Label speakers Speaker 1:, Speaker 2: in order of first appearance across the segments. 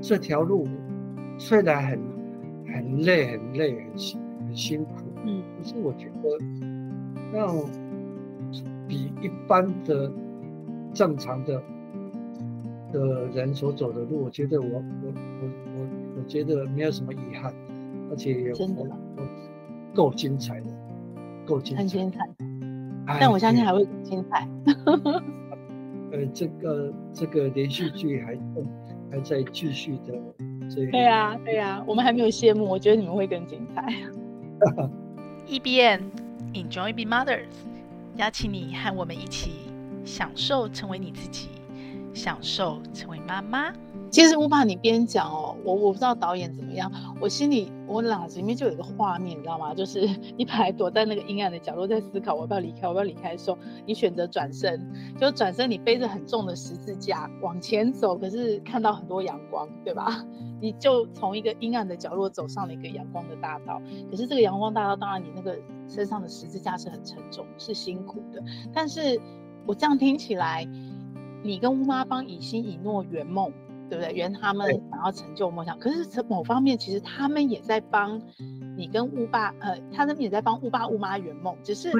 Speaker 1: 这条路虽然很很累、很累、很辛很辛苦，嗯，可是我觉得让比一般的正常的的人所走的路，我觉得我我我我我觉得没有什么遗憾，而且
Speaker 2: 真的
Speaker 1: 够精彩的，够精彩，
Speaker 2: 很精彩。但我相信还会更精彩。
Speaker 1: 呃，这个这个连续剧还还在继续的这个。
Speaker 2: 对啊，对啊，我们还没有谢幕，我觉得你们会更精彩。
Speaker 3: EBN Enjoy Being Mothers，邀请你和我们一起享受成为你自己，享受成为妈妈。
Speaker 2: 其实乌爸，你边讲哦，我我不知道导演怎么样，我心里我脑子里面就有一个画面，你知道吗？就是 你本来躲在那个阴暗的角落，在思考我要不要离开，我要不要离开的时候，你选择转身，就转身，你背着很重的十字架往前走，可是看到很多阳光，对吧？你就从一个阴暗的角落走上了一个阳光的大道，可是这个阳光大道，当然你那个身上的十字架是很沉重，是辛苦的。但是我这样听起来，你跟乌妈帮以心以诺圆梦。对不对？圆他们想要成就梦想，可是从某方面，其实他们也在帮你跟乌爸，呃，他们也在帮乌爸乌妈圆梦。只是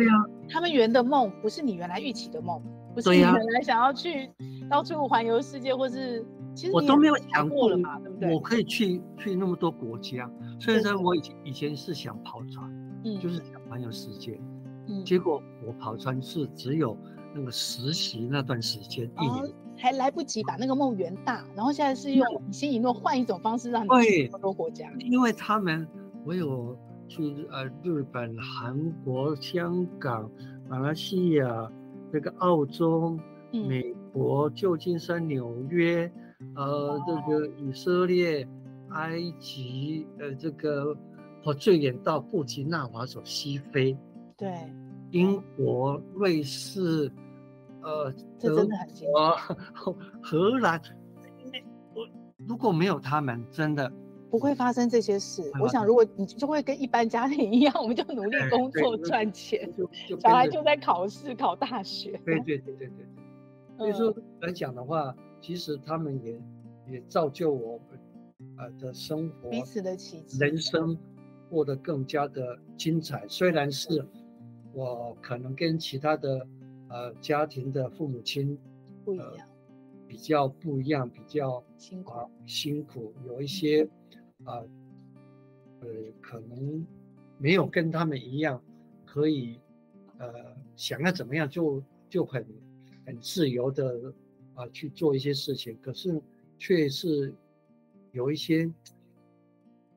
Speaker 2: 他们圆的梦不是你原来预期的梦，不是你原来想要去到处环游世界，或是其实
Speaker 1: 我都没有想过了
Speaker 2: 嘛，对不对？
Speaker 1: 我可以去去那么多国家，虽然说我以前以前是想跑船，嗯，就是想环游世界，嗯，结果我跑船是只有那个实习那段时间一年。
Speaker 2: 还来不及把那个梦圆大，然后现在是用以心以诺换一种方式让你去那么多国家。
Speaker 1: 因为他们，我有去呃日本、韩国、香港、马来西亚、这个澳洲、嗯、美国、旧金山、纽约，呃，这个以色列、埃及，呃，这个我最远到布吉纳法索西非，
Speaker 2: 对，
Speaker 1: 英国、瑞士。呃，
Speaker 2: 这真的很辛
Speaker 1: 苦。荷 兰，我如果没有他们，真的
Speaker 2: 不会发生这些事。我想，如果你就会跟一般家庭一样，我们就努力工作赚钱，小孩就在考试考大学。
Speaker 1: 对对对对对。所以说来讲的话，其实他们也也造就我们呃的生活，
Speaker 2: 彼此的奇迹，
Speaker 1: 人生过得更加的精彩。虽然是我可能跟其他的。呃，家庭的父母亲
Speaker 2: 不一样，呃，
Speaker 1: 比较不一样，比较
Speaker 2: 辛苦，
Speaker 1: 呃，辛苦，有一些啊，呃，呃，可能没有跟他们一样，可以呃想要怎么样就就很很自由的啊，呃，去做一些事情，可是却是有一些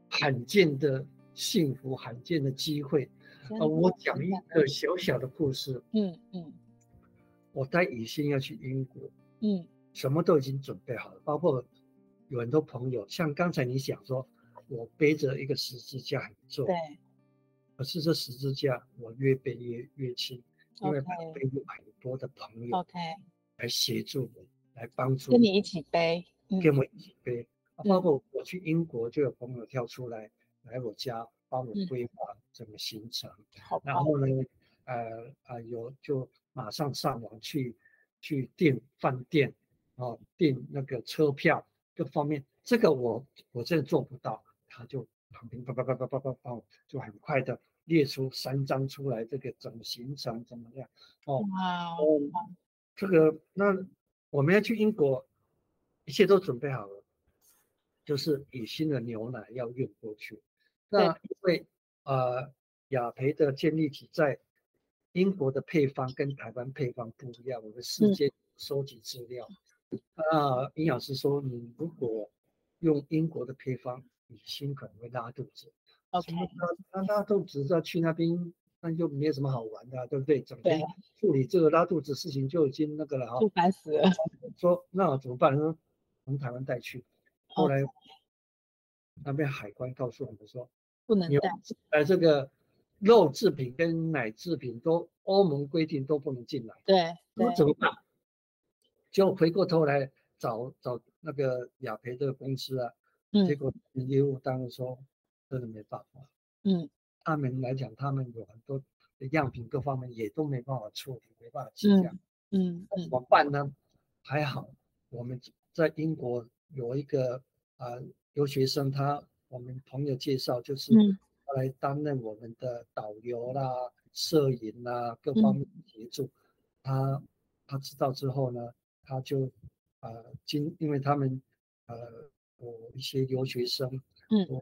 Speaker 1: 罕见的幸福，罕见的机会。呃，我讲一个小小的故事，
Speaker 2: 嗯嗯。嗯
Speaker 1: 我带雨欣要去英国，
Speaker 2: 嗯，
Speaker 1: 什么都已经准备好了，包括有很多朋友，像刚才你讲说，我背着一个十字架很重，
Speaker 2: 对，
Speaker 1: 可是这十字架我越背越越轻，因为背有很多的朋友
Speaker 2: ，OK，
Speaker 1: 来协助我，来帮助
Speaker 2: 跟你一起背，
Speaker 1: 跟我一起背，包括我去英国就有朋友跳出来来我家帮我规划整个行程，
Speaker 2: 好，
Speaker 1: 然后呢，呃啊有就。马上上网去去订饭店，哦，订那个车票各方面，这个我我真的做不到，他就旁边叭叭叭叭叭叭叭，就很快的列出三张出来，这个整个行程怎么样？哦，这个那我们要去英国，一切都准备好了，就是以新的牛奶要运过去。那因为呃雅培的建立体在。英国的配方跟台湾配方不一样，我们事先收集资料。啊、嗯，营养师说，你如果用英国的配方，你心可能会拉肚子。
Speaker 2: OK，
Speaker 1: 那拉肚子要去那边，那就没有什么好玩的、啊，对不对？整天处理这个拉肚子事情就已经那个了哈，
Speaker 2: 就烦死了。
Speaker 1: 说那我怎么办？呢从台湾带去。后来那边海关告诉我们说，
Speaker 2: 不能带。
Speaker 1: 呃，这个。肉制品跟奶制品都欧盟规定都不能进来，
Speaker 2: 对，
Speaker 1: 那怎么办？就回过头来找找那个雅培这个公司啊，嗯、结果业务当然说真的没办法，
Speaker 2: 嗯，
Speaker 1: 他们来讲，他们有很多的样品各方面也都没办法处理，没办法计量，
Speaker 2: 嗯，
Speaker 1: 那怎么办呢？还好我们在英国有一个呃留学生他我们朋友介绍就是他来担任我们的导游啦、摄影啦各方面协助。他他知道之后呢，他就呃经因为他们呃有一些留学生，嗯。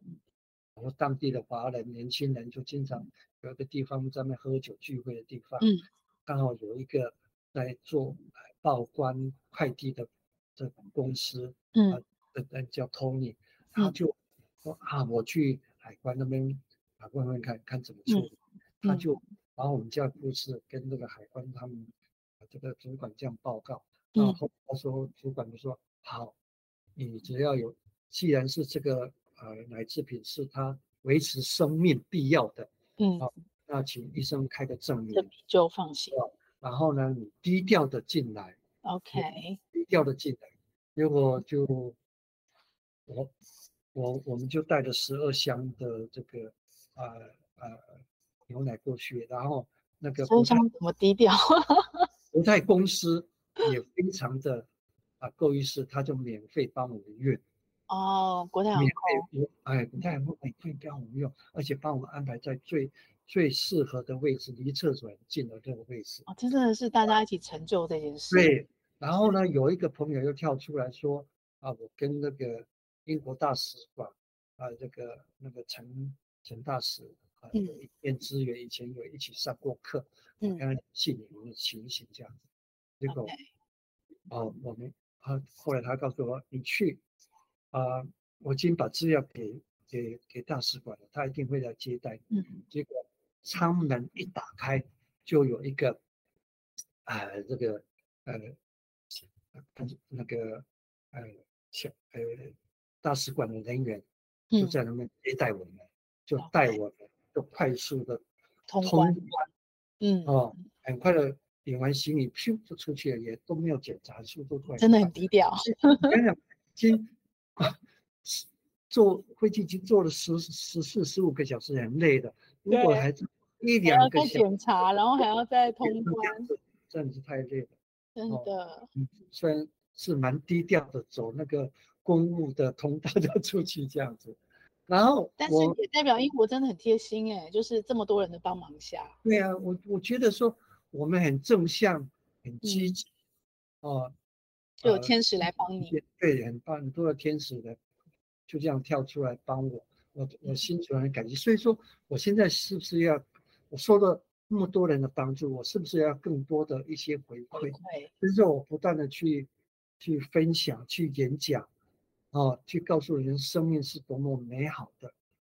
Speaker 1: 然后当地的华人年轻人就经常有一个地方在那喝酒聚会的地方，嗯，刚好有一个在做报关快递的这种公司，嗯，的人叫 Tony，他就说啊，我去海关那边啊问问看看怎么处理，他就把我们家故事跟那个海关他们这个主管这样报告，然后他说主管就说好，你只要有，既然是这个。呃，奶制品是他维持生命必要的，嗯，好，那请医生开个证明，
Speaker 2: 就放心。
Speaker 1: 然后呢，你低调的进来
Speaker 2: ，OK，
Speaker 1: 低调的进来，结果就我我我们就带着十二箱的这个呃呃牛奶过去，然后那个
Speaker 2: 工商怎么低调？
Speaker 1: 国泰公司也非常的啊够意思，他就免费帮我们运。
Speaker 2: 哦，国泰航空，
Speaker 1: 哎，国泰航空免费帮我们用，而且帮我们安排在最最适合的位置，离厕所很近的这个位置。
Speaker 2: 哦，这真的是大家一起成就这件事。
Speaker 1: 对，然后呢，有一个朋友又跳出来说，啊，我跟那个英国大使馆啊，这个那个陈陈大使啊，有一面之源，以前有一起上过课，嗯，跟他联系你们的情形这样子。结果，哦，我们啊，后来他告诉我，你去。啊、呃，我已经把资料给给给大使馆了，他一定会来接待。嗯，结果舱门一打开，就有一个，呃，这个呃，那个呃小呃大使馆的人员就在那边接待我们，嗯、就带我们就快速的通关。嗯，哦，很快的领完行李，咻就出去了，也都没有检查，速度快，
Speaker 2: 真的很低调。
Speaker 1: 今啊坐飞机已经坐了十十四十五个小时，很累的。如果还一两个小时
Speaker 2: 检查，然后还要再通关，
Speaker 1: 真的是太累了。
Speaker 2: 真的，
Speaker 1: 嗯，虽然是蛮低调的，走那个公务的通道就出去这样子。然后，
Speaker 2: 但是也代表英国真的很贴心哎，就是这么多人的帮忙下。
Speaker 1: 对啊，我我觉得说我们很正向，很积极，哦。
Speaker 2: 就有天使来帮你，
Speaker 1: 呃、对，很棒，很多的天使的就这样跳出来帮我，我我心存很感激。所以说，我现在是不是要我受了那么多人的帮助，我是不是要更多的一些回馈？对，就是我不断的去去分享、去演讲，啊，去告诉人生命是多么美好的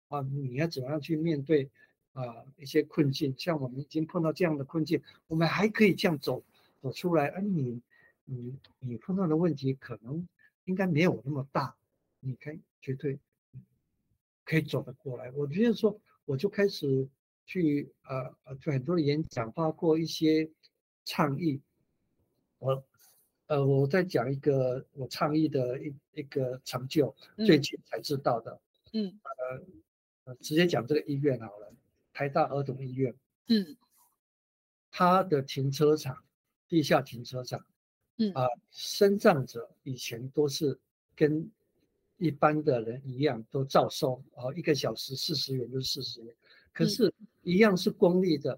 Speaker 1: 啊！你要怎么样去面对啊一些困境？像我们已经碰到这样的困境，我们还可以这样走走出来，而、你。你你碰到的问题可能应该没有那么大，你可以绝对可以走得过来。我觉得说，我就开始去呃呃，就很多的演讲，包括一些倡议。我呃，我在讲一个我倡议的一一个成就，最近才知道的。嗯。呃，直接讲这个医院好了，台大儿童医院。嗯。它的停车场，地下停车场。嗯啊，身障者以前都是跟一般的人一样，都照收啊，一个小时四十元就四十元。可是，一样是公立的，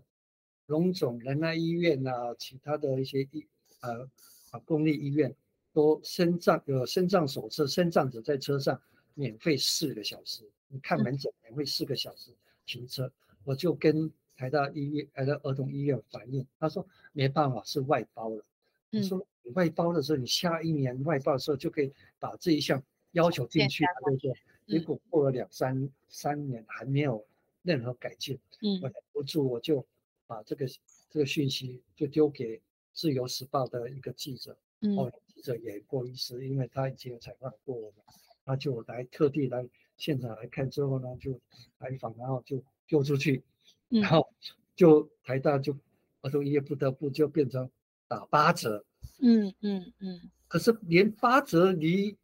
Speaker 1: 荣总仁爱医院啊，其他的一些医呃啊公立医院，都身障有身障手册，身障者在车上免费四个小时，你看门诊免费四个小时停车。我就跟台大医院台大儿童医院反映，他说没办法，是外包了。你说。外包的时候，你下一年外包的时候就可以把这一项要求进去，对不对？结果过了两三三年还没有任何改进，嗯，我忍不住我就把这个这个讯息就丢给《自由时报》的一个记者，嗯，哦，记者也不好意思，因为他已经有采访过我们，他就来特地来现场来看之后呢，就采访，然后就丢出去，然后就台大就儿童医院不得不就变成打八折。嗯嗯嗯，可是连八折离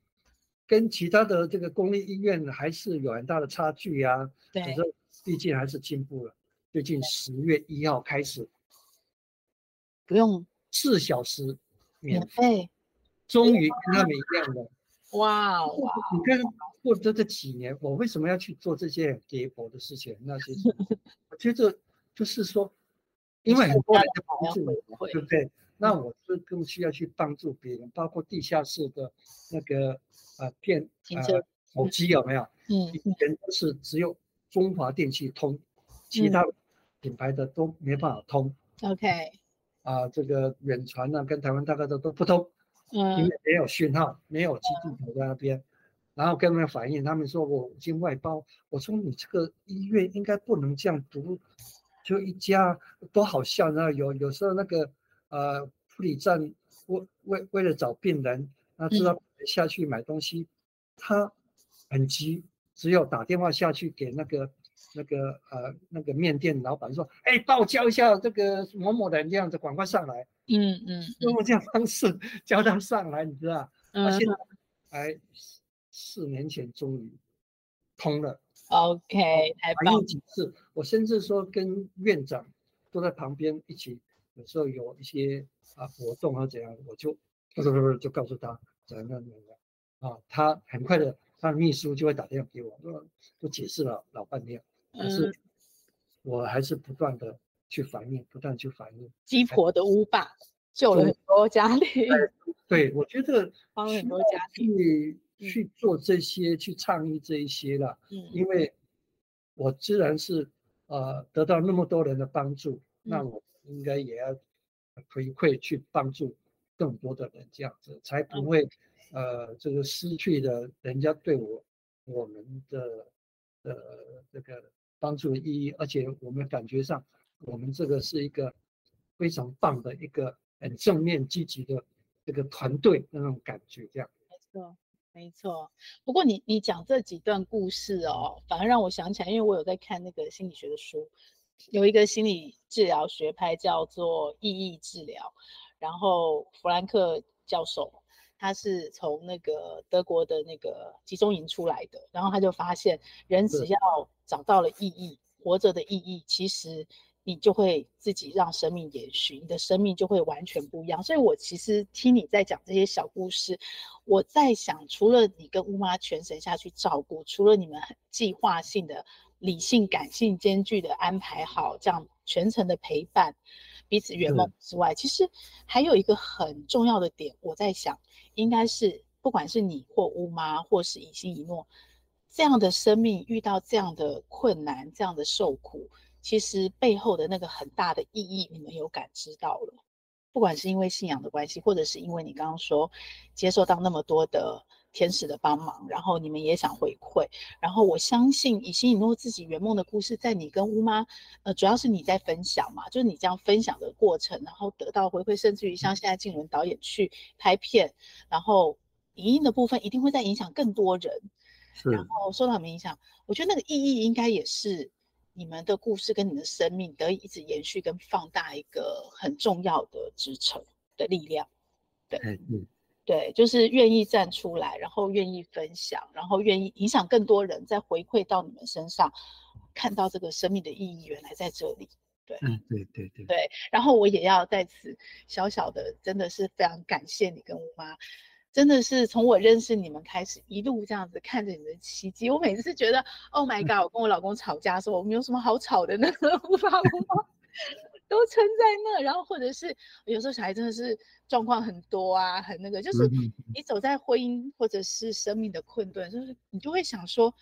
Speaker 1: 跟其他的这个公立医院还是有很大的差距呀。对，可是毕竟还是进步了。最近十月一号开始，
Speaker 2: 不用
Speaker 1: 四小时免费，终于跟他们一样的
Speaker 2: 哇哇！
Speaker 1: 你看过这这几年，我为什么要去做这些跌薄的事情？那些我觉得就是说，因为很多人在帮助我，对不对？那我是更需要去帮助别人，包括地下室的那个呃电呃手机有没有？嗯，以前都是只有中华电器通，其他品牌的都没办法通。
Speaker 2: OK。
Speaker 1: 啊，这个远传啊，跟台湾大概都都不通，嗯，因为没有讯号，没有基地台在那边，然后跟他们反映，他们说我已经外包，我说你这个医院应该不能这样读，就一家多好笑，然后有有时候那个呃护理站为为为了找病人，那知道下去买东西，他很急，只有打电话下去给那个。那个呃，那个面店老板说：“哎，帮我叫一下这个某某人，这样子赶快上来。嗯”嗯嗯，用这样方式叫他上来，你知道？嗯。他现在哎，四年前终于通了。
Speaker 2: OK，
Speaker 1: 还反映几次，我甚至说跟院长都在旁边一起，有时候有一些啊活动啊怎样，我就不是不是就告诉他怎样怎样啊，他很快的，他的秘书就会打电话给我，说都解释了老半天。可是，我还是不断的去反映，不断去反映。
Speaker 2: 鸡婆的屋霸救了很多家庭。
Speaker 1: 对，我觉得
Speaker 2: 帮很多家庭
Speaker 1: 去去做这些，去倡议这一些了。嗯，因为我自然是呃得到那么多人的帮助，那我应该也要回馈去帮助更多的人，这样子才不会呃这个失去了人家对我我们的呃这个。帮助的意义，而且我们感觉上，我们这个是一个非常棒的一个很正面积极的这个团队那种感觉，这样。
Speaker 2: 没错，没错。不过你你讲这几段故事哦，反而让我想起来，因为我有在看那个心理学的书，有一个心理治疗学派叫做意义治疗，然后弗兰克教授他是从那个德国的那个集中营出来的，然后他就发现人只要找到了意义，活着的意义，其实你就会自己让生命延续，你的生命就会完全不一样。所以我其实听你在讲这些小故事，我在想，除了你跟乌妈全神下去照顾，除了你们很计划性的、理性、感性兼具的安排好这样全程的陪伴，彼此圆梦之外，其实还有一个很重要的点，我在想，应该是不管是你或乌妈，或是以心以诺。这样的生命遇到这样的困难，这样的受苦，其实背后的那个很大的意义，你们有感知到了。不管是因为信仰的关系，或者是因为你刚刚说接受到那么多的天使的帮忙，然后你们也想回馈。然后我相信以心以诺自己圆梦的故事，在你跟乌妈，呃，主要是你在分享嘛，就是你这样分享的过程，然后得到回馈，甚至于像现在静伦导演去拍片，然后影音的部分一定会在影响更多人。然后受到你们影响，我觉得那个意义应该也是你们的故事跟你们的生命得以一直延续跟放大一个很重要的支撑的力量。对，嗯，对，就是愿意站出来，然后愿意分享，然后愿意影响更多人，再回馈到你们身上，看到这个生命的意义原来在这里。对，
Speaker 1: 嗯，对对对
Speaker 2: 对。然后我也要在此小小的，真的是非常感谢你跟我妈。真的是从我认识你们开始，一路这样子看着你们的奇迹。我每次觉得，Oh my God！我跟我老公吵架的时候，我们有什么好吵的呢？无法无法，都撑在那。然后或者是有时候小孩真的是状况很多啊，很那个，就是你走在婚姻或者是生命的困顿，就是你就会想说。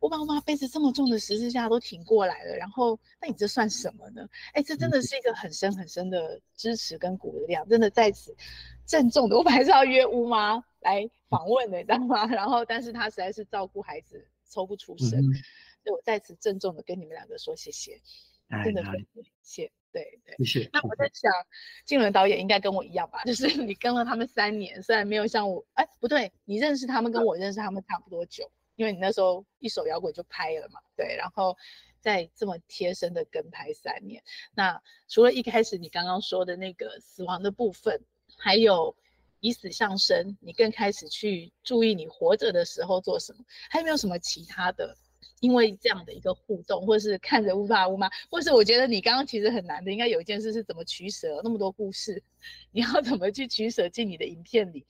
Speaker 2: 我把我妈背着这么重的十字架都挺过来了，然后那你这算什么呢？哎，这真的是一个很深很深的支持跟鼓励量，真的在此郑重的，我本来是要约乌妈来访问的，你知道吗？然后但是她实在是照顾孩子抽不出身，嗯、所以我在此郑重的跟你们两个说谢谢，真的很谢谢，对对，谢谢。那我在想，静伦导演应该跟我一样吧，就是你跟了他们三年，虽然没有像我，哎，不对，你认识他们跟我认识他们差不多久。因为你那时候一手摇滚就拍了嘛，对，然后在这么贴身的跟拍三年，那除了一开始你刚刚说的那个死亡的部分，还有以死向生，你更开始去注意你活着的时候做什么，还有没有什么其他的？因为这样的一个互动，或是看着乌爸乌妈，或是我觉得你刚刚其实很难的，应该有一件事是怎么取舍，那么多故事，你要怎么去取舍进你的影片里？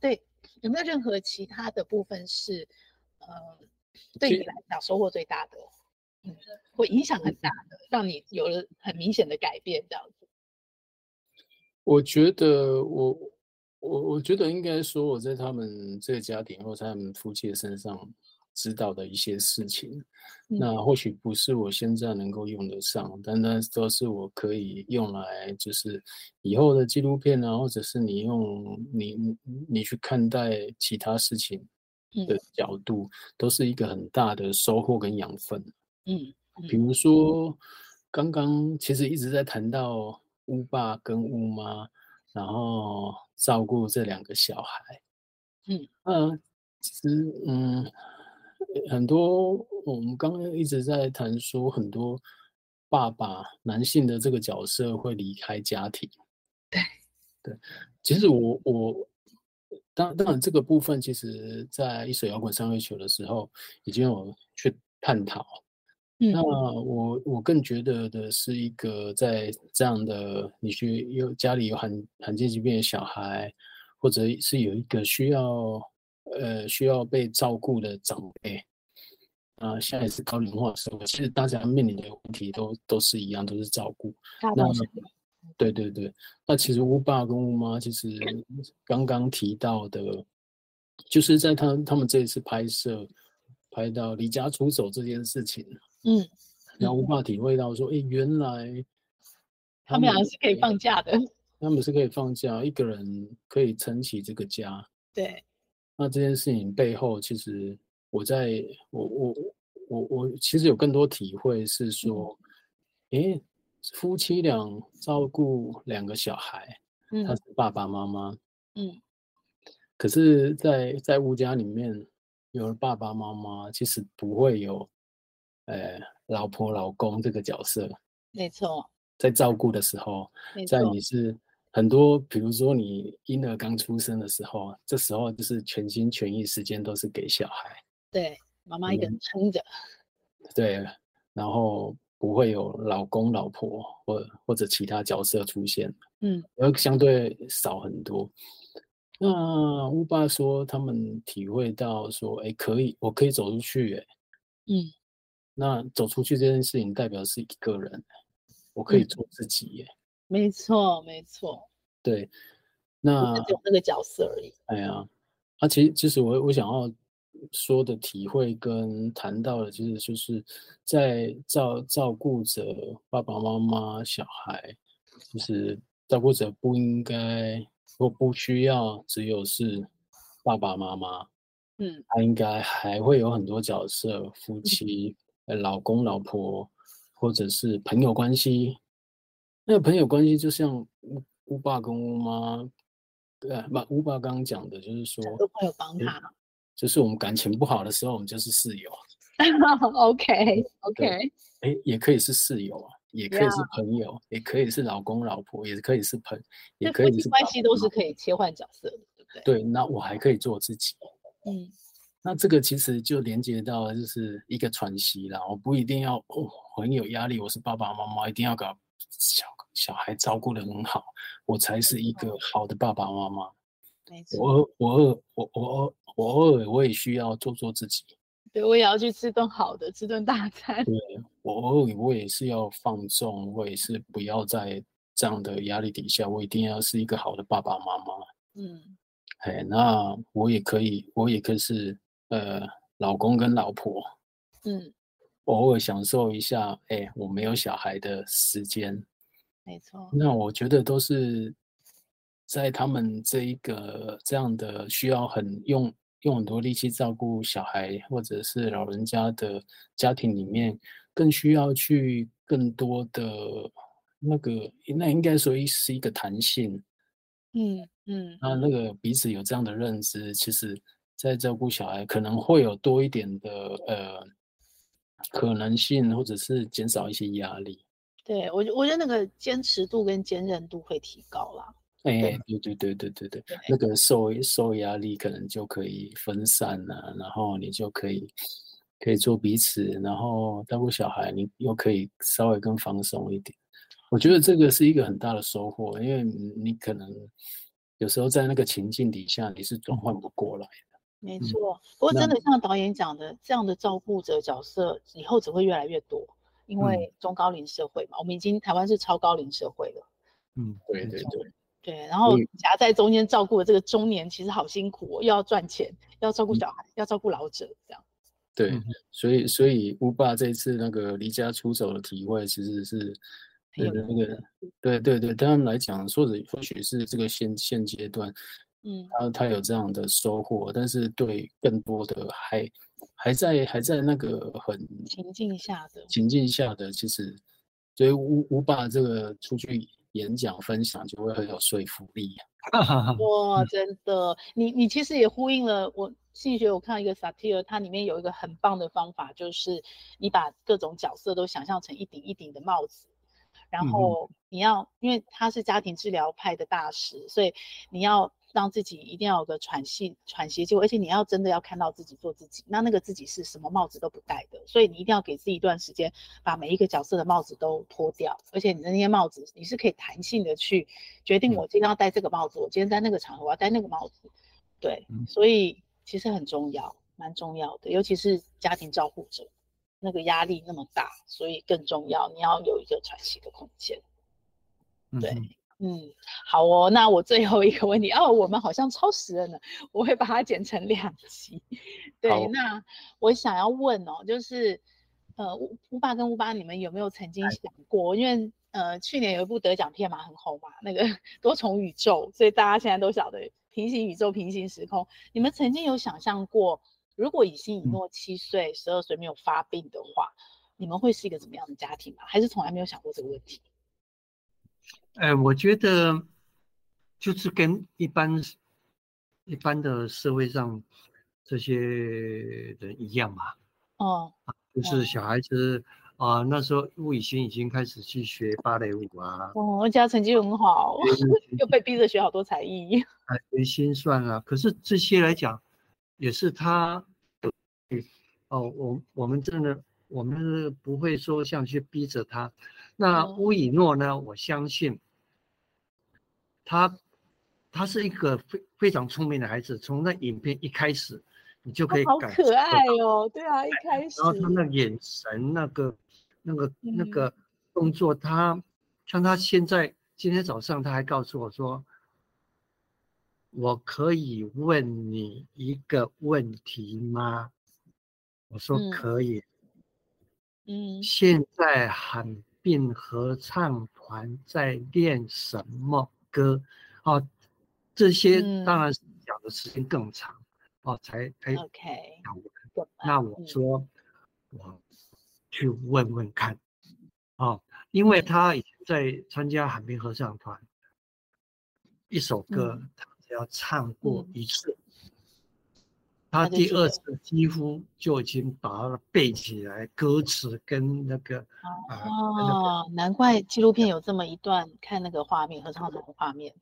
Speaker 2: 对，有没有任何其他的部分是，呃，对你来讲收获最大的，嗯，会影响很大的，让你有了很明显的改变这样子？
Speaker 4: 我觉得我我我觉得应该说我在他们这个家庭或在他们夫妻的身上知道的一些事情，嗯、那或许不是我现在能够用得上，但那都是我可以用来就是以后的纪录片啊，或者是你用你你去看待其他事情的角度，嗯、都是一个很大的收获跟养分。
Speaker 2: 嗯，
Speaker 4: 嗯比如说刚刚其实一直在谈到。乌爸跟乌妈，然后照顾这两个小孩。
Speaker 2: 嗯，
Speaker 4: 呃，其实嗯，很多我们刚刚一直在谈说，很多爸爸男性的这个角色会离开家庭。
Speaker 2: 对，
Speaker 4: 对，其实我我当当然这个部分，其实在一首摇滚三月球的时候，已经有去探讨。那我我更觉得的是一个在这样的你去有家里有罕罕见疾病的小孩，或者是有一个需要呃需要被照顾的长辈，啊、呃，现在也是高龄化社会，其实大家面临的问题都都是一样，都是照顾。那对对对，那其实乌爸跟乌妈其实刚刚提到的，就是在他他们这一次拍摄拍到离家出走这件事情。
Speaker 2: 嗯，
Speaker 4: 然后无法体会到说，哎、欸，原来
Speaker 2: 他们俩是可以放假的，
Speaker 4: 他们是可以放假，一个人可以撑起这个家。
Speaker 2: 对，
Speaker 4: 那这件事情背后，其实我在我我我我其实有更多体会是说，哎、嗯欸，夫妻俩照顾两个小孩，嗯，他是爸爸妈妈，
Speaker 2: 嗯，
Speaker 4: 可是在，在在乌家里面有了爸爸妈妈，其实不会有。呃，老婆、老公这个角色，
Speaker 2: 没错，
Speaker 4: 在照顾的时候，在你是很多，比如说你婴儿刚出生的时候，这时候就是全心全意时间都是给小孩，
Speaker 2: 对，妈妈一个人撑着，
Speaker 4: 嗯，对，然后不会有老公、老婆或或者其他角色出现，
Speaker 2: 嗯，
Speaker 4: 而相对少很多。那乌爸说，他们体会到说，哎，可以，我可以走出去，哎，
Speaker 2: 嗯。
Speaker 4: 那走出去这件事情代表是一个人，我可以做自己耶。嗯、
Speaker 2: 没错，没错。
Speaker 4: 对，那
Speaker 2: 就那个角色而已。
Speaker 4: 哎呀，啊，其实其实我我想要说的体会跟谈到的，其实就是在照照顾着爸爸妈妈、小孩，就是照顾者不应该或不需要只有是爸爸妈妈，
Speaker 2: 嗯，
Speaker 4: 他应该还会有很多角色，夫妻。老公、老婆，或者是朋友关系，那个朋友关系就像乌乌爸跟乌妈，对啊，把乌爸刚刚讲的，就是说
Speaker 2: 都会有帮他，
Speaker 4: 就是我们感情不好的时候，我们就是室友。
Speaker 2: OK OK，
Speaker 4: 哎，也可以是室友啊，也可以是朋友，也可以是老公、老婆，也可以是朋，也可以是
Speaker 2: 关系都是可以切换角色的，对不对？
Speaker 4: 对，那我还可以做自己。
Speaker 2: 嗯。
Speaker 4: 那这个其实就连接到就是一个喘息啦，我不一定要哦很有压力，我是爸爸妈妈，一定要搞小小孩照顾得很好，我才是一个好的爸爸
Speaker 2: 妈妈。
Speaker 4: 我我我我我偶尔我也需要做做自己。
Speaker 2: 对，我也要去吃顿好的，吃顿大餐。
Speaker 4: 对，我偶尔我也是要放纵，我也是不要在这样的压力底下，我一定要是一个好的爸爸妈妈。
Speaker 2: 嗯。
Speaker 4: 哎，那我也可以，我也可以是。呃，老公跟老婆，
Speaker 2: 嗯，
Speaker 4: 偶尔享受一下，哎、欸，我没有小孩的时间，
Speaker 2: 没错。
Speaker 4: 那我觉得都是在他们这一个这样的需要很用用很多力气照顾小孩或者是老人家的家庭里面，更需要去更多的那个，那应该说是一个弹性，
Speaker 2: 嗯嗯，
Speaker 4: 那那个彼此有这样的认知，其实。在照顾小孩可能会有多一点的呃可能性，或者是减少一些压力。
Speaker 2: 对我，我觉得那个坚持度跟坚韧度会提高啦。
Speaker 4: 哎、欸，对对对对对对，那个受受压力可能就可以分散了，然后你就可以可以做彼此，然后照顾小孩，你又可以稍微更放松一点。我觉得这个是一个很大的收获，因为你可能。有时候在那个情境底下，你是转换不过来的。
Speaker 2: 没错，不过真的像导演讲的，这样的照顾者角色以后只会越来越多，因为中高龄社会嘛，我们已经台湾是超高龄社会了。
Speaker 4: 嗯，对对对。
Speaker 2: 对，然后夹在中间照顾的这个中年，其实好辛苦哦，又要赚钱，又要照顾小孩，要照顾老者，这样。
Speaker 4: 对，所以所以乌爸这一次那个离家出走的体会，其实是那个对对对，对他们来讲，或者或许是这个现现阶段，嗯，他他有这样的收获，但是对更多的还还在还在那个很
Speaker 2: 情境下的。
Speaker 4: 情境下的，其实所以乌乌爸这个出去。演讲分享就会很有说服力
Speaker 2: 哇，真的，你你其实也呼应了我心理学。我看到一个 satire，，它里面有一个很棒的方法，就是你把各种角色都想象成一顶一顶的帽子，然后你要，因为他是家庭治疗派的大师，所以你要。让自己一定要有个喘息、喘息机会，而且你要真的要看到自己做自己，那那个自己是什么帽子都不戴的，所以你一定要给自己一段时间，把每一个角色的帽子都脱掉，而且你的那些帽子你是可以弹性的去决定，我今天要戴这个帽子，我今天在那个场合我要戴那个帽子，对，所以其实很重要，蛮重要的，尤其是家庭照顾者，那个压力那么大，所以更重要，你要有一个喘息的空间，对。嗯嗯，好哦。那我最后一个问题哦，我们好像超时了呢。我会把它剪成两集。对，那我想要问哦，就是呃，乌乌爸跟乌爸，你们有没有曾经想过？因为呃，去年有一部得奖片嘛，很红嘛，那个 多重宇宙，所以大家现在都晓得平行宇宙、平行时空。你们曾经有想象过，如果以心以诺七岁、十二岁没有发病的话，你们会是一个怎么样的家庭吗？还是从来没有想过这个问题？
Speaker 1: 哎，我觉得就是跟一般一般的社会上这些人一样嘛。
Speaker 2: 哦，
Speaker 1: 就是小孩子啊、呃，那时候吴以欣已经开始去学芭蕾舞啊。
Speaker 2: 哦，而且成绩很好，又被逼着学好多才艺。
Speaker 1: 哎，学心算啊，可是这些来讲，也是他。哦，我我们真的，我们是不会说像去逼着他。那乌以诺呢？我相信他，他是一个非非常聪明的孩子。从那影片一开始，你就可以感
Speaker 2: 好可爱哦。对啊，一开始。
Speaker 1: 然后他那眼神，那个、那个、那个动作，他像他现在今天早上他还告诉我说：“我可以问你一个问题吗？”我说：“可以。”
Speaker 2: 嗯，
Speaker 1: 现在喊。并合唱团在练什么歌？哦，这些当然是讲的时间更长，嗯、哦，才才
Speaker 2: OK。
Speaker 1: 那我说，嗯、我去问问看，哦，因为他以前在参加海边合唱团，一首歌他只要唱过一次。嗯他第二次几乎就已经把它背起来，歌词跟那个
Speaker 2: 哦，呃、难怪纪录片有这么一段看那个画面，合唱团的画面。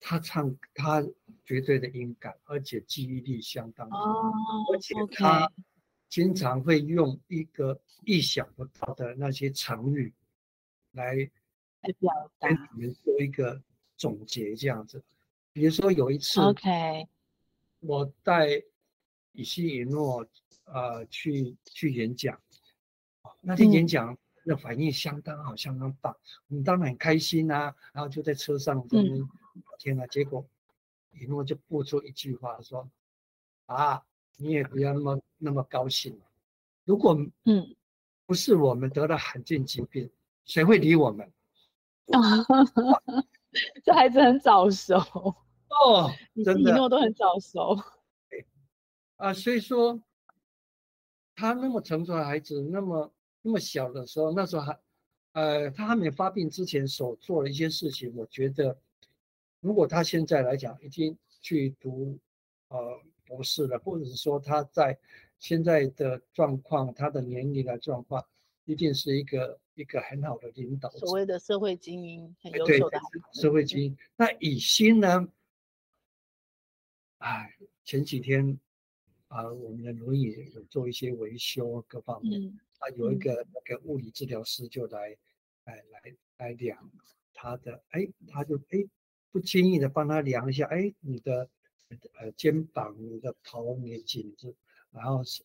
Speaker 1: 他唱他绝对的音感，而且记忆力相当好，
Speaker 2: 哦、
Speaker 1: 而且他经常会用一个意想不到的那些成语来来表达，跟你们做一个总结这样子。比如说有一次
Speaker 2: ，OK，
Speaker 1: 我带。以西以诺，呃，去去演讲，那天演讲的反应相当好，相当棒，我们当然很开心啊。然后就在车上跟聊天啊，结果以诺就播出一句话说：“啊，你也不要那么那么高兴，如果嗯不是我们得了罕见疾病，谁会理我们？”
Speaker 2: 啊，这孩子很早熟
Speaker 1: 哦，真的，
Speaker 2: 以诺都很早熟。
Speaker 1: 啊，所以说，他那么成熟的孩子，那么那么小的时候，那时候还，呃，他还没发病之前所做的一些事情，我觉得，如果他现在来讲已经去读，呃，博士了，或者是说他在现在的状况，他的年龄的状况，一定是一个一个很好的领导，
Speaker 2: 所谓的社会精英，很优秀的
Speaker 1: 社会精英。那以心呢？哎，前几天。啊，我们的轮椅有做一些维修，各方面。嗯、啊，有一个那个物理治疗师就来，来来来量他的，哎，他就哎，不经意的帮他量一下，哎，你的呃肩膀、你的头、你的颈子，然后是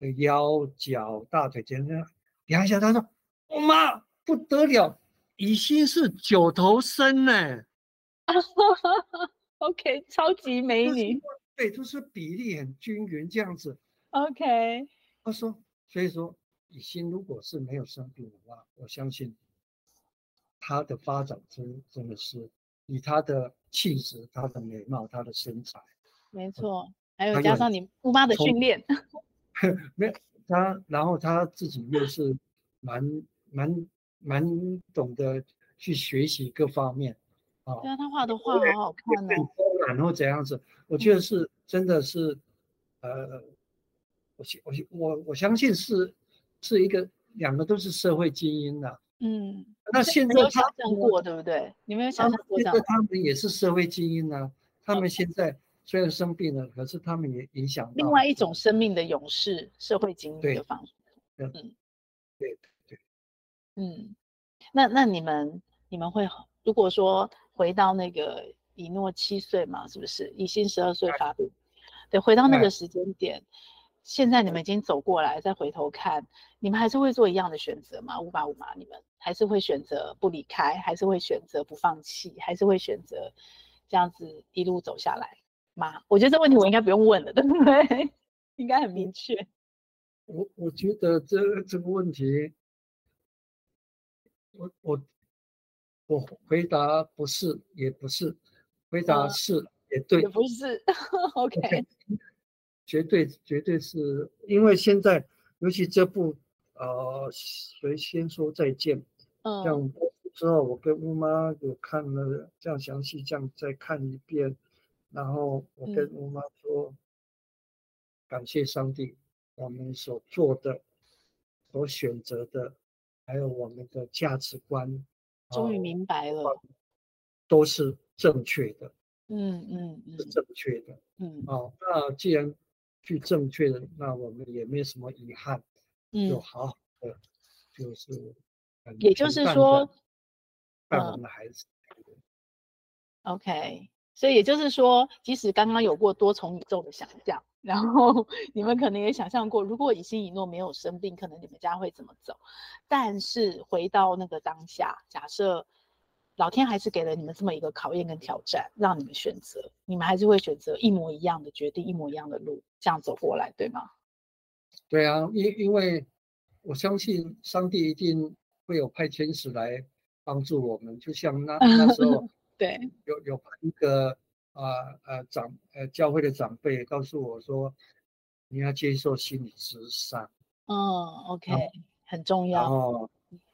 Speaker 1: 呃腰、脚、大腿这样量一下，他说：“我妈不得了，已经是九头身呢。
Speaker 2: ”OK，超级美女。
Speaker 1: 对，就是比例很均匀这样子。
Speaker 2: OK，
Speaker 1: 他说，所以说以心如果是没有生病的话，我相信他的发展真真的是以他的气质、他的美貌、他的身材，
Speaker 2: 没错，还有加上你姑妈的训练
Speaker 1: 没有他，然后他自己又是蛮蛮蛮懂得去学习各方面。
Speaker 2: 对啊，他画的画好好看呢、哦。
Speaker 1: 然后怎样子？我觉得是真的是，呃，我我我我相信是是一个两个都是社会精英的。
Speaker 2: 嗯，
Speaker 1: 那现在他
Speaker 2: 们过对不对？你没有想象过这样？
Speaker 1: 他们也是社会精英啊。他们现在虽然生病了，可是他们也影响到
Speaker 2: 另外一种生命的勇士，社会精英的方式。
Speaker 1: 嗯，对对对，
Speaker 2: 嗯，那那你们你们会如果说。回到那个以诺七岁嘛，是不是？以心十二岁发病，对，回到那个时间点，现在你们已经走过来，再回头看，你们还是会做一样的选择吗？五八五吗？你们还是会选择不离开，还是会选择不放弃，还是会选择这样子一路走下来吗？我觉得这问题我应该不用问了，对不对？应该很明确。
Speaker 1: 我我觉得这这个问题，我我。我回答不是，也不是；回答是，也对，
Speaker 2: 也不是。OK，
Speaker 1: 绝对绝对是因为现在，尤其这部呃，谁先说再见？嗯，这样之后，我跟乌妈有看了这样详细，这样再看一遍，然后我跟乌妈说，嗯、感谢上帝，我们所做的、所选择的，还有我们的价值观。
Speaker 2: 终于明白了，
Speaker 1: 都是正确的，
Speaker 2: 嗯嗯嗯，是
Speaker 1: 正确的，
Speaker 2: 嗯，
Speaker 1: 哦，那既然去正确的，那我们也没什么遗憾，嗯，就好好的，就是，
Speaker 2: 也就是说，
Speaker 1: 带我们的孩子，
Speaker 2: 嗯，OK，所以也就是说，即使刚刚有过多重宇宙的想象。然后你们可能也想象过，如果以心以诺没有生病，可能你们家会怎么走？但是回到那个当下，假设老天还是给了你们这么一个考验跟挑战，让你们选择，你们还是会选择一模一样的决定，一模一样的路，这样走过来，对吗？
Speaker 1: 对啊，因因为我相信上帝一定会有派天使来帮助我们，就像那那时候，
Speaker 2: 对，
Speaker 1: 有有一个。啊呃长呃教会的长辈告诉我说，你要接受心理咨商。
Speaker 2: 哦，OK，很重要。
Speaker 1: 哦，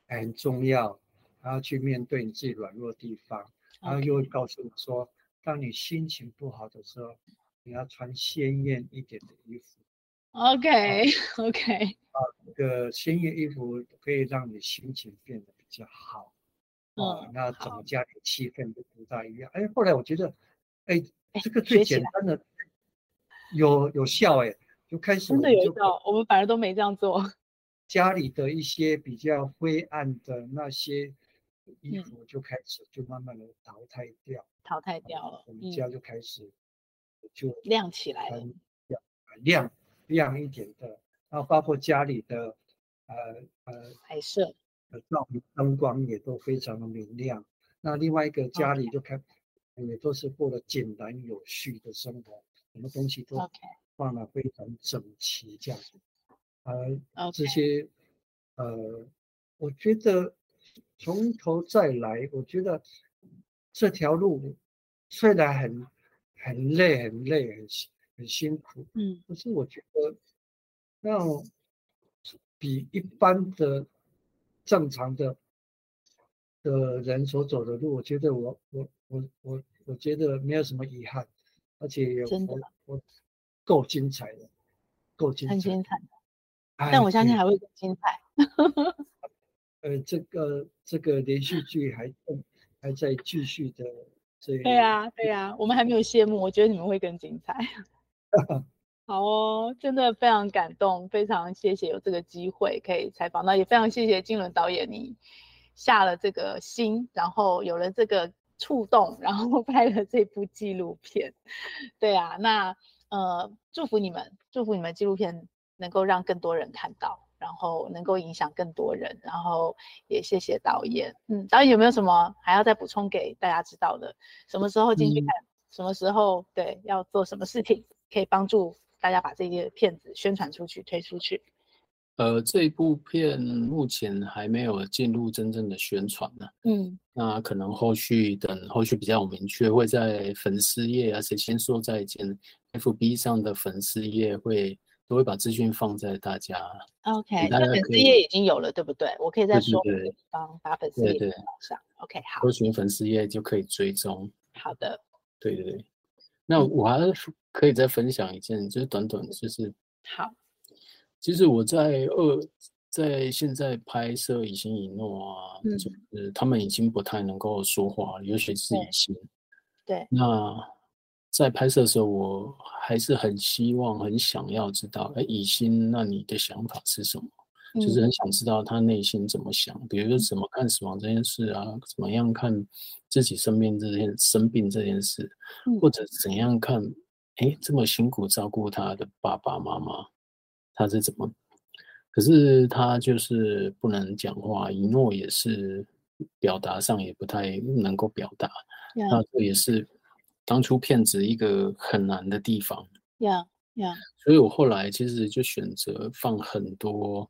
Speaker 1: 很重要，然后去面对你自己软弱的地方。然后又告诉我说，当你心情不好的时候，你要穿鲜艳一点的衣服。
Speaker 2: OK，OK。
Speaker 1: 啊，这个鲜艳衣服可以让你心情变得比较好。哦，那整个家庭气氛都不大一样。哎，后来我觉得。哎，这个最简单的有有效哎，就开始
Speaker 2: 真的有效。我们反而都没这样做。
Speaker 1: 家里的一些比较灰暗的那些衣服就开始就慢慢的淘汰掉，
Speaker 2: 淘汰掉了。
Speaker 1: 我们家就开始就
Speaker 2: 亮起来了，
Speaker 1: 亮亮一点的。然后包括家里的呃呃
Speaker 2: 摆设，
Speaker 1: 照明灯光也都非常的明亮。那另外一个家里就开。也都是过得简单有序的生活，什么东西都放了非常整齐，这样子。呃，这些，呃，我觉得从头再来，我觉得这条路虽然很很累、很累、很很辛苦，嗯，可是我觉得那比一般的正常的的人所走的路，我觉得我我。我我我觉得没有什么遗憾，而且
Speaker 2: 真的
Speaker 1: 我够精彩的，够精彩，
Speaker 2: 很精彩。但我相信还会更精彩。
Speaker 1: 呃，这个这个连续剧还还在继续的这。
Speaker 2: 对啊对啊，我们还没有谢幕，我觉得你们会更精彩。好哦，真的非常感动，非常谢谢有这个机会可以采访到，也非常谢谢金轮导演你下了这个心，然后有了这个。触动，然后 拍了这部纪录片。对啊，那呃，祝福你们，祝福你们纪录片能够让更多人看到，然后能够影响更多人，然后也谢谢导演。嗯，导演有没有什么还要再补充给大家知道的？什么时候进去看？嗯、什么时候对要做什么事情，可以帮助大家把这些片子宣传出去、推出去？
Speaker 4: 呃，这一部片目前还没有进入真正的宣传呢。嗯，那可能后续等后续比较明确，会在粉丝页啊，谁先说再见，FB 上的粉丝页会都会把资讯放在大家。
Speaker 2: OK，那粉丝页已经有了，对不对？我可以再说明的地方把粉丝页放上。OK，好。搜寻
Speaker 4: 粉丝页就可以追踪。
Speaker 2: 好的。
Speaker 4: 对对对，那我还是可以再分享一件，就是短短的，就是
Speaker 2: 好。
Speaker 4: 其实我在二在现在拍摄以心以诺啊，嗯、就是他们已经不太能够说话了，尤其是以心。
Speaker 2: 对。
Speaker 4: 那在拍摄的时候，我还是很希望、很想要知道，哎，以心，那你的想法是什么？嗯、就是很想知道他内心怎么想，比如说怎么看死亡这件事啊，怎么样看自己生病这件生病这件事，嗯、或者怎样看，哎，这么辛苦照顾他的爸爸妈妈。他是怎么？可是他就是不能讲话，一诺也是表达上也不太能够表达。那这也是当初片子一个很难的地方。
Speaker 2: Yeah, yeah.
Speaker 4: 所以我后来其实就选择放很多，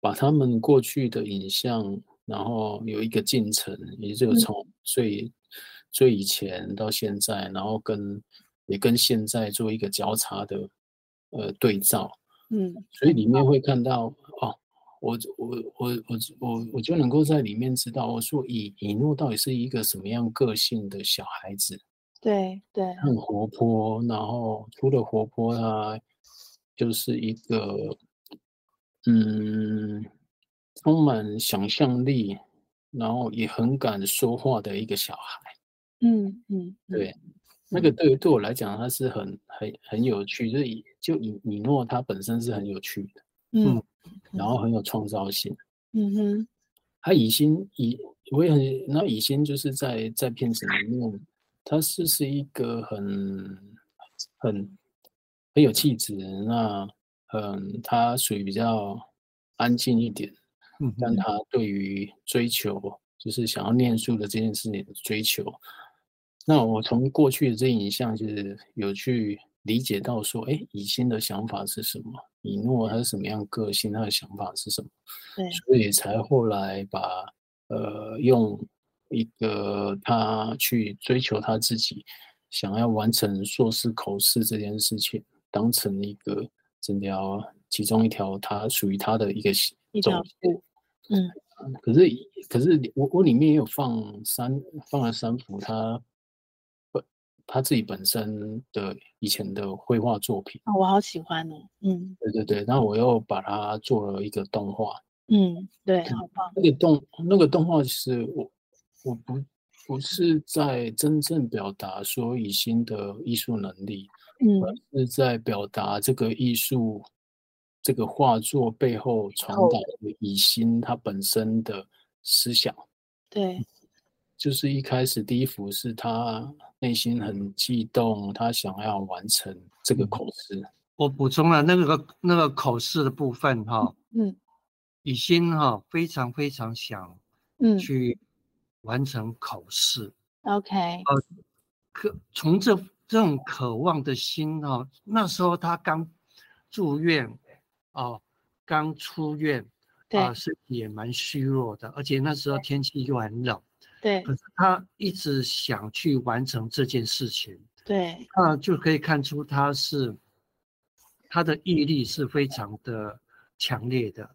Speaker 4: 把他们过去的影像，然后有一个进程，也就是从最、mm. 最以前到现在，然后跟也跟现在做一个交叉的呃对照。
Speaker 2: 嗯，
Speaker 4: 所以里面会看到哦，我我我我我我就能够在里面知道，我说以以诺到底是一个什么样个性的小孩子，
Speaker 2: 对对，
Speaker 4: 很活泼，然后除了活泼，他就是一个嗯，充满想象力，然后也很敢说话的一个小孩，
Speaker 2: 嗯嗯，
Speaker 4: 对。那个对对我来讲，他是很很很有趣，就是以就以以诺他本身是很有趣的，嗯，然后。很有创造性，
Speaker 2: 嗯哼，
Speaker 4: 他以心以我也很那以心就是在在片子里面，他是是一个很很很有气质，那嗯，他属于比较安静一点，嗯，但他对于追求就是想要念书的这件事情的追求。那我从过去的这影像，就是有去理解到说，哎，以心的想法是什么？以诺他是什么样个性？他的想法是什么？
Speaker 2: 对，
Speaker 4: 所以才后来把呃用一个他去追求他自己想要完成硕士口试这件事情，当成一个整条其中一条他属于他的一个
Speaker 2: 一条路。嗯，
Speaker 4: 可是可是我我里面也有放三放了三幅他。他自己本身的以前的绘画作品
Speaker 2: 啊，我好喜欢哦。嗯，
Speaker 4: 对对对，然后我又把它做了一个动画。
Speaker 2: 嗯，对，好棒。
Speaker 4: 那个动那个动画是我我不不是在真正表达说以心的艺术能力，
Speaker 2: 嗯，
Speaker 4: 而是在表达这个艺术这个画作背后传达的以心它本身的思想。
Speaker 2: 对。
Speaker 4: 就是一开始第一幅是他内心很激动，他想要完成这个口试。
Speaker 1: 我补充了那个那个口试的部分哈，
Speaker 2: 嗯，
Speaker 1: 雨欣哈非常非常想，嗯，去完成口试。
Speaker 2: OK，
Speaker 1: 呃，可从这这种渴望的心哈，那时候他刚住院，哦，刚出院，
Speaker 2: 对，
Speaker 1: 啊，身体也蛮虚弱的，而且那时候天气又很冷。
Speaker 2: 对，
Speaker 1: 可是他一直想去完成这件事情，
Speaker 2: 对，
Speaker 1: 那就可以看出他是他的毅力是非常的强烈的，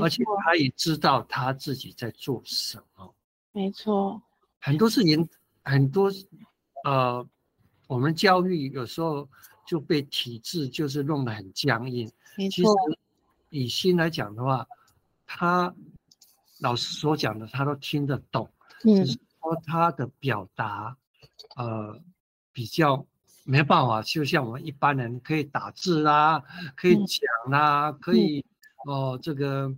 Speaker 1: 而且他也知道他自己在做什么，
Speaker 2: 没错，
Speaker 1: 很多事情，很多呃，我们教育有时候就被体制就是弄得很僵硬，
Speaker 2: 没错，
Speaker 1: 其实以心来讲的话，他老师所讲的他都听得懂。就是说他的表达，呃，比较没办法，就像我们一般人可以打字啦，可以讲啦，可以哦、呃，这个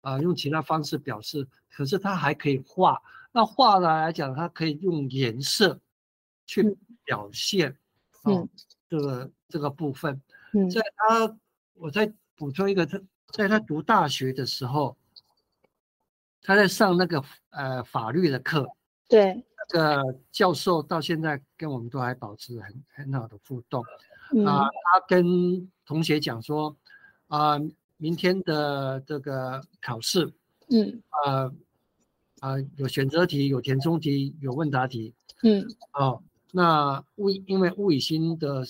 Speaker 1: 啊、呃、用其他方式表示，可是他还可以画，那画呢来讲，他可以用颜色去表现，嗯，哦、这个这个部分。嗯，在他，我再补充一个，他在他读大学的时候，他在上那个呃法律的课。
Speaker 2: 对。
Speaker 1: 那个教授到现在跟我们都还保持很很好的互动。嗯、啊，他跟同学讲说，啊，明天的这个考试，嗯，啊啊，有选择题，有填充题，有问答题，嗯，哦，那物因为物以欣的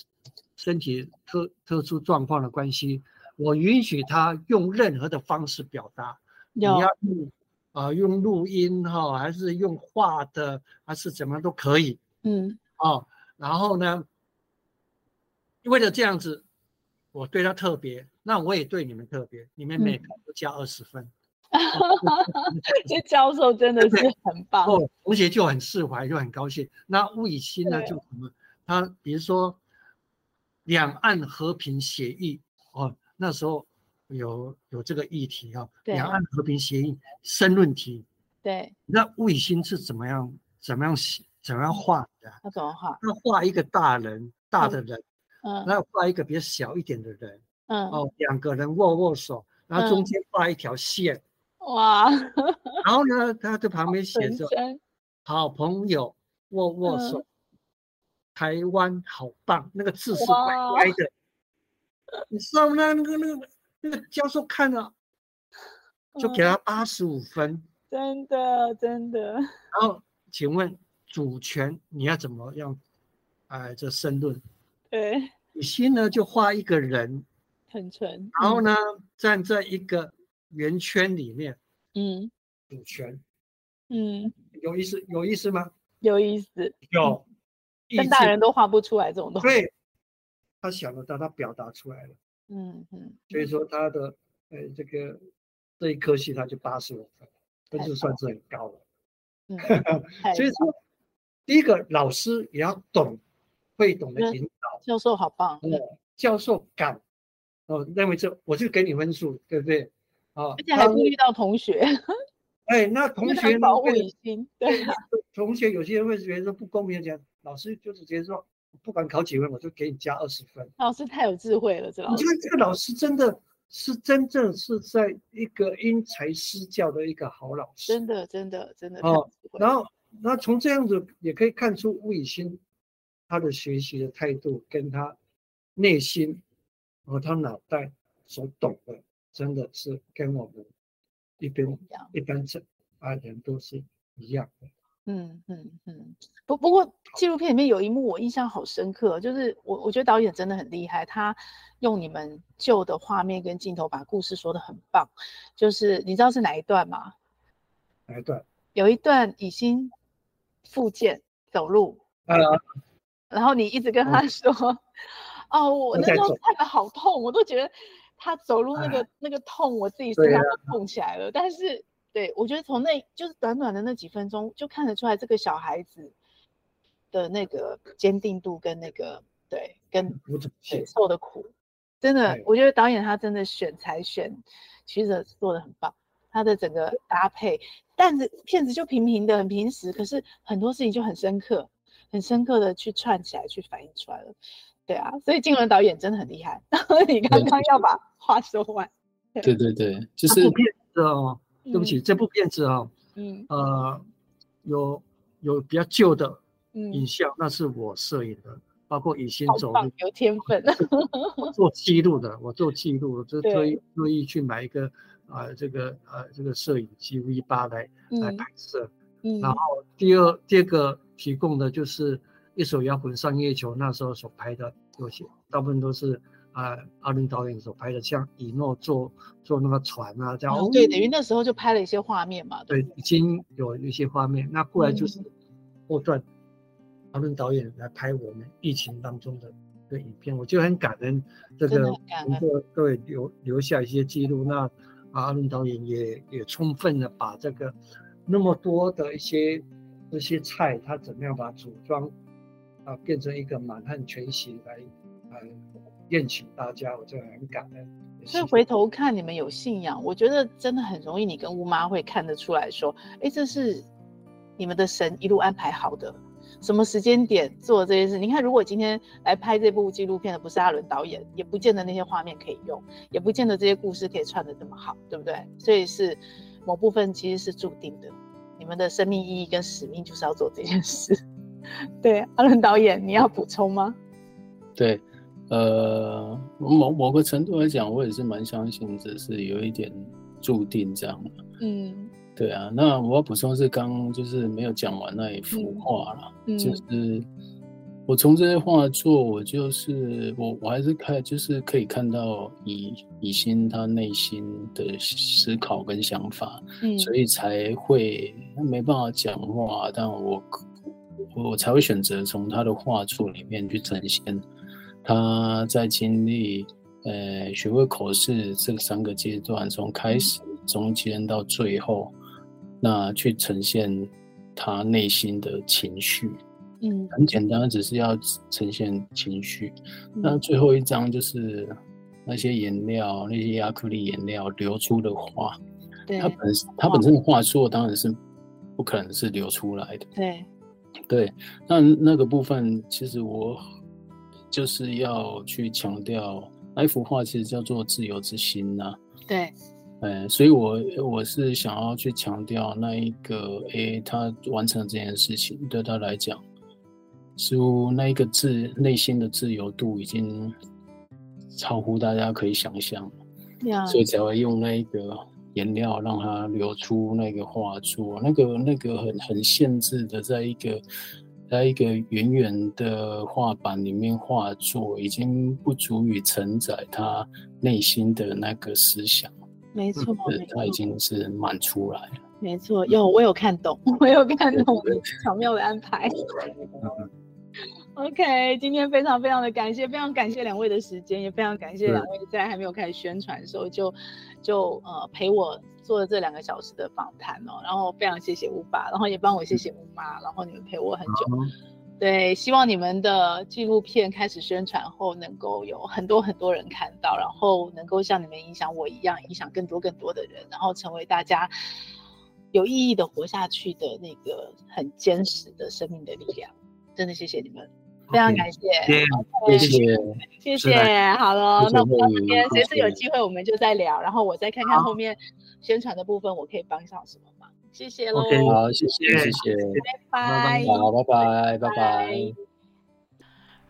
Speaker 1: 身体特特殊状况的关系，我允许他用任何的方式表达，你要用啊、呃、用录音哈、哦，还是用画的，还是怎么都可以，嗯，哦，然后呢？为了这样子，我对他特别，那我也对你们特别，你们每个都加二十分。
Speaker 2: 这教授真的是很棒。
Speaker 1: 哦，同学就很释怀，就很高兴。那吴以欣呢，就什么？他比如说两岸和平协议哦，那时候有有这个议题哈、哦，两岸和平协议申论题。
Speaker 2: 对。
Speaker 1: 那卫星是怎么样？怎么样写？怎么样画的？
Speaker 2: 他怎么画？
Speaker 1: 他画一个大人，大的人。嗯，然后画一个比较小一点的人，嗯，哦，两个人握握手，然后中间画一条线，
Speaker 2: 哇，
Speaker 1: 然后呢，他在旁边写着“好朋友握握手，台湾好棒”，那个字是歪歪的，你知道吗？那个那个那个教授看了，就给他八十五分，
Speaker 2: 真的真的。然
Speaker 1: 后请问主权你要怎么样？哎，这申论。
Speaker 2: 对，
Speaker 1: 以欣呢就画一个人，
Speaker 2: 很纯，
Speaker 1: 然后呢、嗯、站在一个圆圈里面，
Speaker 2: 嗯，
Speaker 1: 主权，
Speaker 2: 嗯，
Speaker 1: 有意思，有意思吗？
Speaker 2: 有意思，
Speaker 1: 有，
Speaker 2: 但大人都画不出来这种东西。
Speaker 1: 对，他想得到，他表达出来了，
Speaker 2: 嗯嗯，
Speaker 1: 所以说他的呃这个这一科系他就八十五分，这就算是很高了，嗯，所以说第一个老师也要懂。会懂得引导，
Speaker 2: 教授好棒。
Speaker 1: 嗯，教授敢哦，认为这我就给你分数，对不对？
Speaker 2: 哦，而且还顾虑到同学。
Speaker 1: 哎，那同学
Speaker 2: 保护以欣，对，
Speaker 1: 同学有些人会觉得说不公平，讲老师就是直接说，不管考几分，我就给你加二十分。
Speaker 2: 老师太有智慧了，这老师。
Speaker 1: 你看这个老师真的是真正是在一个因材施教的一个好老师，
Speaker 2: 真的真的真的。
Speaker 1: 哦，然后那从这样子也可以看出吴以欣。他的学习的态度，跟他内心和他脑袋所懂的，真的是跟我们一般一般这啊人都是一样的。
Speaker 2: 嗯嗯嗯。不不过纪录片里面有一幕我印象好深刻，就是我我觉得导演真的很厉害，他用你们旧的画面跟镜头把故事说的很棒。就是你知道是哪一段吗？
Speaker 1: 哪一段？
Speaker 2: 有一段以欣复健走路。
Speaker 1: 啊。
Speaker 2: 然后你一直跟他说，哦，哦，我那时候看的好痛，我都觉得他走路那个那个痛，我自己身上都痛起来了。啊、但是，对，我觉得从那就是短短的那几分钟，就看得出来这个小孩子的那个坚定度跟那个对跟忍受的苦，真的，我觉得导演他真的选材选其实做的很棒，他的整个搭配，但是片子就平平的很平实，可是很多事情就很深刻。很深刻的去串起来，去反映出来了，对啊，所以金文导演真的很厉害。然 后你刚刚要把话说完，
Speaker 4: 对对对，就是
Speaker 1: 这部片子哦，对不起，嗯、这部片子哦，嗯。呃，有有比较旧的影像，嗯、那是我摄影的，包括以前走路，
Speaker 2: 有天分，
Speaker 1: 做记录的，我做记录，就特意特意去买一个啊、呃、这个呃这个摄影机 V 八来、嗯、来拍摄，嗯，然后第二第二个。提供的就是一手摇滚上月球那时候所拍的有些，大部分都是啊、呃、阿伦导演所拍的，像以诺坐坐那个船啊这样。
Speaker 2: 哦、对，等于那时候就拍了一些画面嘛。
Speaker 1: 对，已经有一些画面。那过来就是后段，阿伦导演来拍我们疫情当中的的影片，我就很感恩这个能够对留留下一些记录。那阿伦导演也也充分的把这个那么多的一些。这些菜他怎么样把组装啊变成一个满汉全席来来宴请大家，我真的很感恩。
Speaker 2: 所以回头看你们有信仰，我觉得真的很容易，你跟吴妈会看得出来说，哎，这是你们的神一路安排好的。什么时间点做这件事？你看，如果今天来拍这部纪录片的不是阿伦导演，也不见得那些画面可以用，也不见得这些故事可以串得这么好，对不对？所以是某部分其实是注定的，你们的生命意义跟使命就是要做这件事。对，阿伦导演，你要补充吗？
Speaker 4: 对，呃，某某个程度来讲，我也是蛮相信这是有一点注定这样的。嗯。对啊，那我要补充是刚就是没有讲完那一幅画了，嗯嗯、就是我从这些画作，我就是我我还是看就是可以看到以以心他内心的思考跟想法，嗯、所以才会没办法讲话，但我我才会选择从他的画作里面去呈现他在经历呃学会口试这三个阶段，从开始、中间到最后。那去呈现他内心的情绪，嗯，很简单，只是要呈现情绪。嗯、那最后一张就是那些颜料，那些亚克力颜料流出的画，对，它本它本身的画作当然是不可能是流出来的，
Speaker 2: 对，
Speaker 4: 对。那那个部分其实我就是要去强调，那一幅画其实叫做自由之心呐、啊，
Speaker 2: 对。
Speaker 4: 嗯，所以我，我我是想要去强调那一个，诶，他完成这件事情，对他来讲，似乎那一个自内心的自由度已经超乎大家可以想象.所以才会用那一个颜料让它流出那个画作，那个那个很很限制的，在一个在一个圆圆的画板里面画作，已经不足以承载他内心的那个思想。
Speaker 2: 没错，
Speaker 4: 他已经是满出来了。
Speaker 2: 没错，有我有看懂，我有看懂 巧妙的安排。OK，今天非常非常的感谢，非常感谢两位的时间，也非常感谢两位在还没有开始宣传的时候就就呃陪我做了这两个小时的访谈哦。然后非常谢谢乌爸，然后也帮我谢谢乌妈，然后你们陪我很久。对，希望你们的纪录片开始宣传后，能够有很多很多人看到，然后能够像你们影响我一样，影响更多更多的人，然后成为大家有意义的活下去的那个很坚实的生命的力量。真的谢谢你们.非常感谢，谢谢，谢谢。好了，那我们这边随时有机会我们就再聊，然后我再看看后面宣传的部分，我可以帮上什么忙。谢
Speaker 4: 谢喽谢谢，谢谢，
Speaker 2: 拜拜，
Speaker 4: 好，拜拜，拜拜。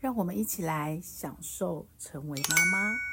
Speaker 5: 让我们一起来享受成为妈妈。